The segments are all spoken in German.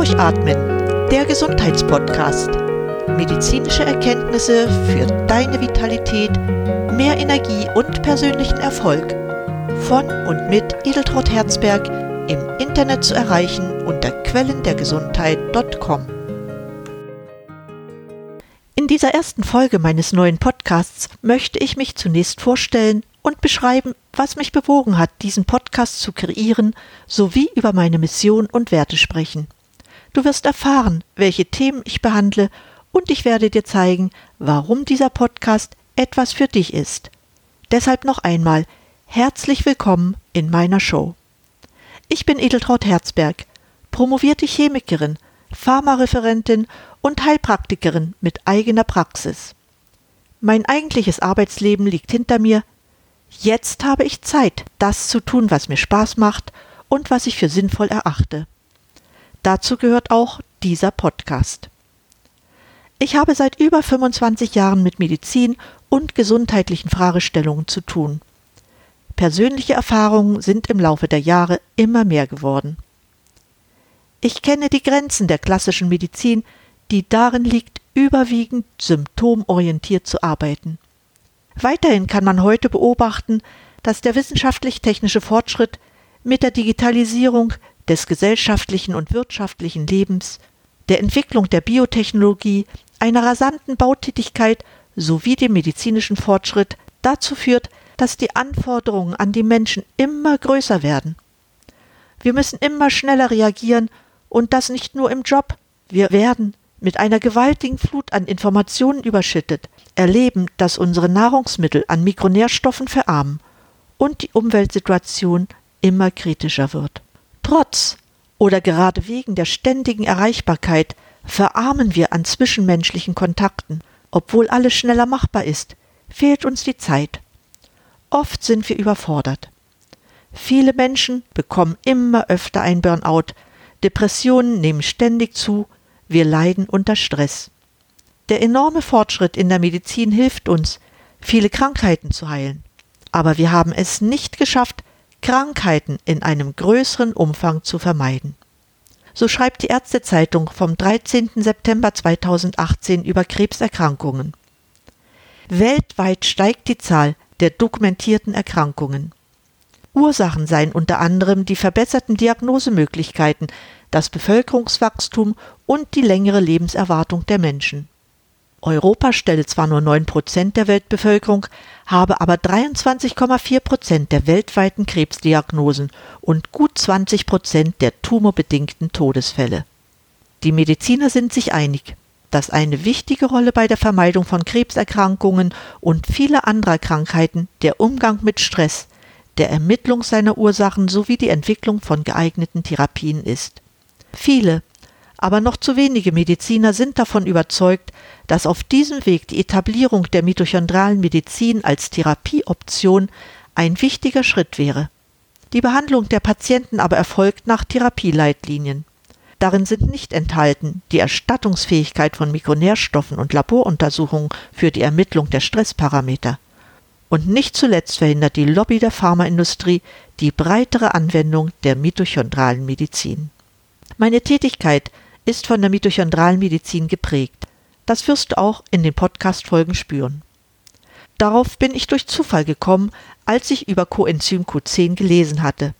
Durchatmen, der Gesundheitspodcast. Medizinische Erkenntnisse für deine Vitalität, mehr Energie und persönlichen Erfolg. Von und mit Edeltraut Herzberg im Internet zu erreichen unter quellendergesundheit.com. In dieser ersten Folge meines neuen Podcasts möchte ich mich zunächst vorstellen und beschreiben, was mich bewogen hat, diesen Podcast zu kreieren, sowie über meine Mission und Werte sprechen. Du wirst erfahren, welche Themen ich behandle und ich werde dir zeigen, warum dieser Podcast etwas für dich ist. Deshalb noch einmal herzlich willkommen in meiner Show. Ich bin Edeltraut Herzberg, promovierte Chemikerin, Pharmareferentin und Heilpraktikerin mit eigener Praxis. Mein eigentliches Arbeitsleben liegt hinter mir. Jetzt habe ich Zeit, das zu tun, was mir Spaß macht und was ich für sinnvoll erachte. Dazu gehört auch dieser Podcast. Ich habe seit über 25 Jahren mit Medizin und gesundheitlichen Fragestellungen zu tun. Persönliche Erfahrungen sind im Laufe der Jahre immer mehr geworden. Ich kenne die Grenzen der klassischen Medizin, die darin liegt, überwiegend symptomorientiert zu arbeiten. Weiterhin kann man heute beobachten, dass der wissenschaftlich-technische Fortschritt mit der Digitalisierung des gesellschaftlichen und wirtschaftlichen Lebens, der Entwicklung der Biotechnologie, einer rasanten Bautätigkeit sowie dem medizinischen Fortschritt dazu führt, dass die Anforderungen an die Menschen immer größer werden. Wir müssen immer schneller reagieren und das nicht nur im Job. Wir werden mit einer gewaltigen Flut an Informationen überschüttet, erleben, dass unsere Nahrungsmittel an Mikronährstoffen verarmen und die Umweltsituation immer kritischer wird. Trotz oder gerade wegen der ständigen Erreichbarkeit verarmen wir an zwischenmenschlichen Kontakten. Obwohl alles schneller machbar ist, fehlt uns die Zeit. Oft sind wir überfordert. Viele Menschen bekommen immer öfter ein Burnout, Depressionen nehmen ständig zu, wir leiden unter Stress. Der enorme Fortschritt in der Medizin hilft uns, viele Krankheiten zu heilen. Aber wir haben es nicht geschafft, Krankheiten in einem größeren Umfang zu vermeiden. So schreibt die Ärztezeitung vom 13. September 2018 über Krebserkrankungen. Weltweit steigt die Zahl der dokumentierten Erkrankungen. Ursachen seien unter anderem die verbesserten Diagnosemöglichkeiten, das Bevölkerungswachstum und die längere Lebenserwartung der Menschen. Europa stelle zwar nur 9 Prozent der Weltbevölkerung, habe aber 23,4 Prozent der weltweiten Krebsdiagnosen und gut 20 Prozent der tumorbedingten Todesfälle. Die Mediziner sind sich einig, dass eine wichtige Rolle bei der Vermeidung von Krebserkrankungen und vieler anderer Krankheiten der Umgang mit Stress, der Ermittlung seiner Ursachen sowie die Entwicklung von geeigneten Therapien ist. Viele, aber noch zu wenige Mediziner sind davon überzeugt, dass auf diesem Weg die Etablierung der mitochondralen Medizin als Therapieoption ein wichtiger Schritt wäre. Die Behandlung der Patienten aber erfolgt nach Therapieleitlinien. Darin sind nicht enthalten die Erstattungsfähigkeit von Mikronährstoffen und Laboruntersuchungen für die Ermittlung der Stressparameter. Und nicht zuletzt verhindert die Lobby der Pharmaindustrie die breitere Anwendung der mitochondralen Medizin. Meine Tätigkeit ist von der mitochondralen Medizin geprägt. Das wirst du auch in den Podcast-Folgen spüren. Darauf bin ich durch Zufall gekommen, als ich über Coenzym Q10 gelesen hatte.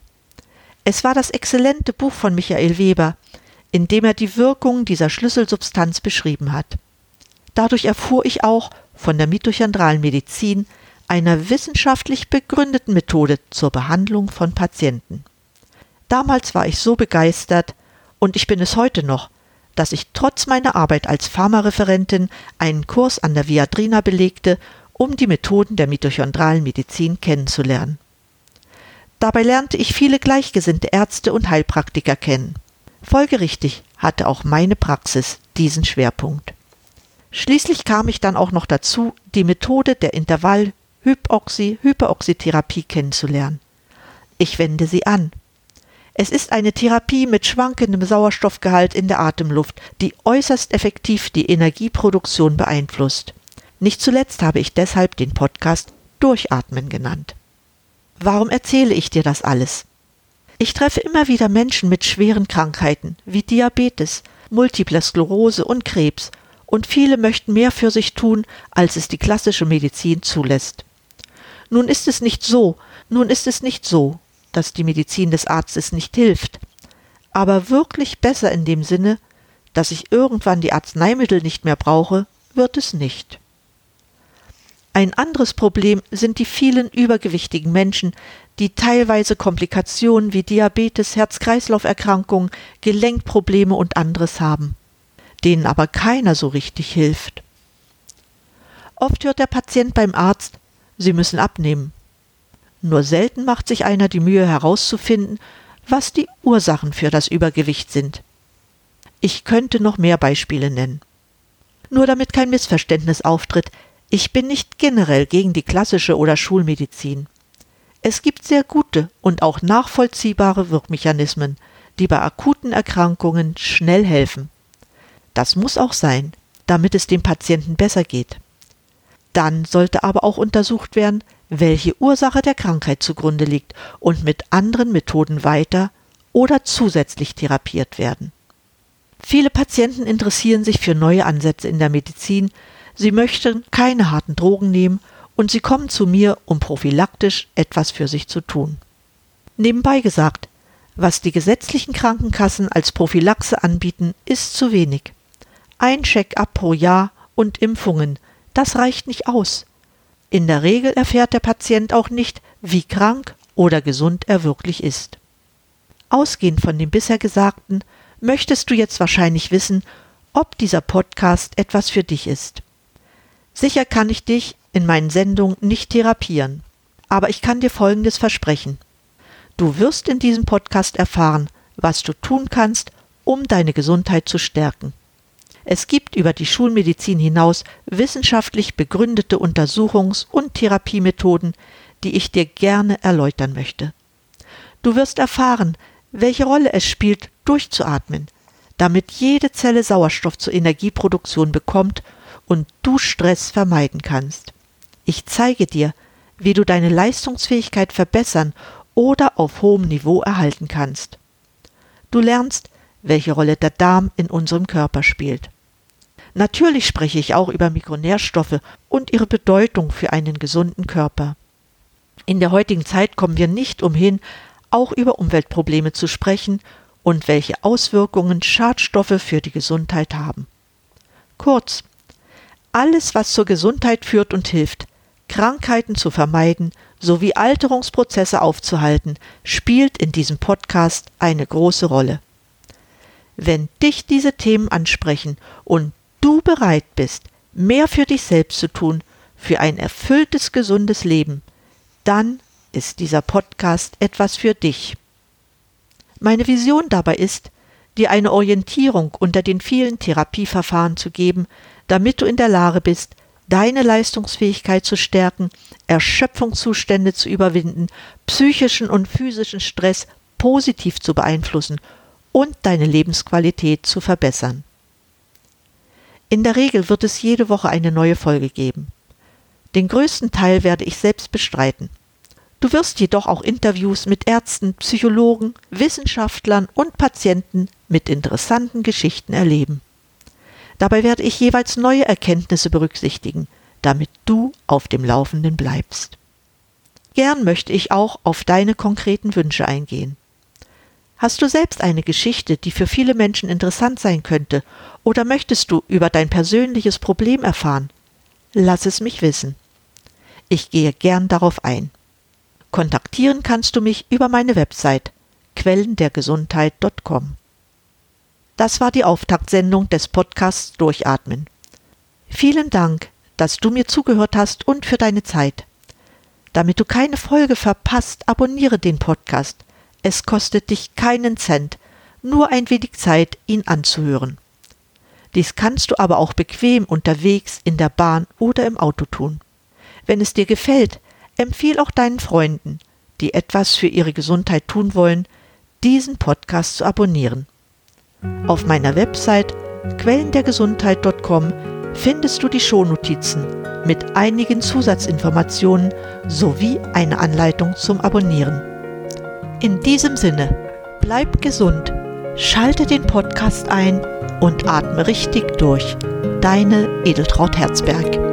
Es war das exzellente Buch von Michael Weber, in dem er die Wirkung dieser Schlüsselsubstanz beschrieben hat. Dadurch erfuhr ich auch von der mitochondralen Medizin, einer wissenschaftlich begründeten Methode zur Behandlung von Patienten. Damals war ich so begeistert, und ich bin es heute noch, dass ich trotz meiner Arbeit als Pharmareferentin einen Kurs an der Viadrina belegte, um die Methoden der mitochondralen Medizin kennenzulernen. Dabei lernte ich viele gleichgesinnte Ärzte und Heilpraktiker kennen. Folgerichtig hatte auch meine Praxis diesen Schwerpunkt. Schließlich kam ich dann auch noch dazu, die Methode der Intervall-Hypoxie-Hyperoxytherapie kennenzulernen. Ich wende sie an es ist eine Therapie mit schwankendem Sauerstoffgehalt in der Atemluft, die äußerst effektiv die Energieproduktion beeinflusst. Nicht zuletzt habe ich deshalb den Podcast Durchatmen genannt. Warum erzähle ich dir das alles? Ich treffe immer wieder Menschen mit schweren Krankheiten wie Diabetes, Multiple Sklerose und Krebs, und viele möchten mehr für sich tun, als es die klassische Medizin zulässt. Nun ist es nicht so, nun ist es nicht so, dass die Medizin des Arztes nicht hilft, aber wirklich besser in dem Sinne, dass ich irgendwann die Arzneimittel nicht mehr brauche, wird es nicht. Ein anderes Problem sind die vielen übergewichtigen Menschen, die teilweise Komplikationen wie Diabetes, Herz-Kreislauf-Erkrankungen, Gelenkprobleme und anderes haben, denen aber keiner so richtig hilft. Oft hört der Patient beim Arzt, Sie müssen abnehmen. Nur selten macht sich einer die Mühe herauszufinden, was die Ursachen für das Übergewicht sind. Ich könnte noch mehr Beispiele nennen. Nur damit kein Missverständnis auftritt, ich bin nicht generell gegen die klassische oder Schulmedizin. Es gibt sehr gute und auch nachvollziehbare Wirkmechanismen, die bei akuten Erkrankungen schnell helfen. Das muss auch sein, damit es dem Patienten besser geht. Dann sollte aber auch untersucht werden, welche Ursache der Krankheit zugrunde liegt und mit anderen Methoden weiter oder zusätzlich therapiert werden. Viele Patienten interessieren sich für neue Ansätze in der Medizin, sie möchten keine harten Drogen nehmen und sie kommen zu mir, um prophylaktisch etwas für sich zu tun. Nebenbei gesagt, was die gesetzlichen Krankenkassen als Prophylaxe anbieten, ist zu wenig. Ein Check-up pro Jahr und Impfungen, das reicht nicht aus. In der Regel erfährt der Patient auch nicht, wie krank oder gesund er wirklich ist. Ausgehend von dem bisher Gesagten möchtest du jetzt wahrscheinlich wissen, ob dieser Podcast etwas für dich ist. Sicher kann ich dich in meinen Sendungen nicht therapieren, aber ich kann dir Folgendes versprechen. Du wirst in diesem Podcast erfahren, was du tun kannst, um deine Gesundheit zu stärken. Es gibt über die Schulmedizin hinaus wissenschaftlich begründete Untersuchungs- und Therapiemethoden, die ich dir gerne erläutern möchte. Du wirst erfahren, welche Rolle es spielt, durchzuatmen, damit jede Zelle Sauerstoff zur Energieproduktion bekommt und du Stress vermeiden kannst. Ich zeige dir, wie du deine Leistungsfähigkeit verbessern oder auf hohem Niveau erhalten kannst. Du lernst, welche Rolle der Darm in unserem Körper spielt. Natürlich spreche ich auch über Mikronährstoffe und ihre Bedeutung für einen gesunden Körper. In der heutigen Zeit kommen wir nicht umhin, auch über Umweltprobleme zu sprechen und welche Auswirkungen Schadstoffe für die Gesundheit haben. Kurz, alles, was zur Gesundheit führt und hilft, Krankheiten zu vermeiden sowie Alterungsprozesse aufzuhalten, spielt in diesem Podcast eine große Rolle. Wenn dich diese Themen ansprechen und du bereit bist, mehr für dich selbst zu tun, für ein erfülltes, gesundes Leben, dann ist dieser Podcast etwas für dich. Meine Vision dabei ist, dir eine Orientierung unter den vielen Therapieverfahren zu geben, damit du in der Lage bist, deine Leistungsfähigkeit zu stärken, Erschöpfungszustände zu überwinden, psychischen und physischen Stress positiv zu beeinflussen und deine Lebensqualität zu verbessern. In der Regel wird es jede Woche eine neue Folge geben. Den größten Teil werde ich selbst bestreiten. Du wirst jedoch auch Interviews mit Ärzten, Psychologen, Wissenschaftlern und Patienten mit interessanten Geschichten erleben. Dabei werde ich jeweils neue Erkenntnisse berücksichtigen, damit du auf dem Laufenden bleibst. Gern möchte ich auch auf deine konkreten Wünsche eingehen. Hast du selbst eine Geschichte, die für viele Menschen interessant sein könnte, oder möchtest du über dein persönliches Problem erfahren? Lass es mich wissen. Ich gehe gern darauf ein. Kontaktieren kannst du mich über meine Website quellendergesundheit.com. Das war die Auftaktsendung des Podcasts Durchatmen. Vielen Dank, dass du mir zugehört hast und für deine Zeit. Damit du keine Folge verpasst, abonniere den Podcast. Es kostet dich keinen Cent, nur ein wenig Zeit, ihn anzuhören. Dies kannst du aber auch bequem unterwegs in der Bahn oder im Auto tun. Wenn es dir gefällt, empfiehl auch deinen Freunden, die etwas für ihre Gesundheit tun wollen, diesen Podcast zu abonnieren. Auf meiner Website quellendergesundheit.com findest du die Shownotizen mit einigen Zusatzinformationen sowie eine Anleitung zum Abonnieren. In diesem Sinne, bleib gesund, schalte den Podcast ein und atme richtig durch. Deine Edeltraut Herzberg.